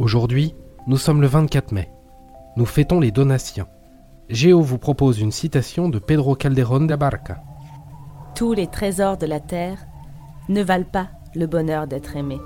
Aujourd'hui, nous sommes le 24 mai. Nous fêtons les donations. Géo vous propose une citation de Pedro Calderón de Barca. Tous les trésors de la terre ne valent pas le bonheur d'être aimé.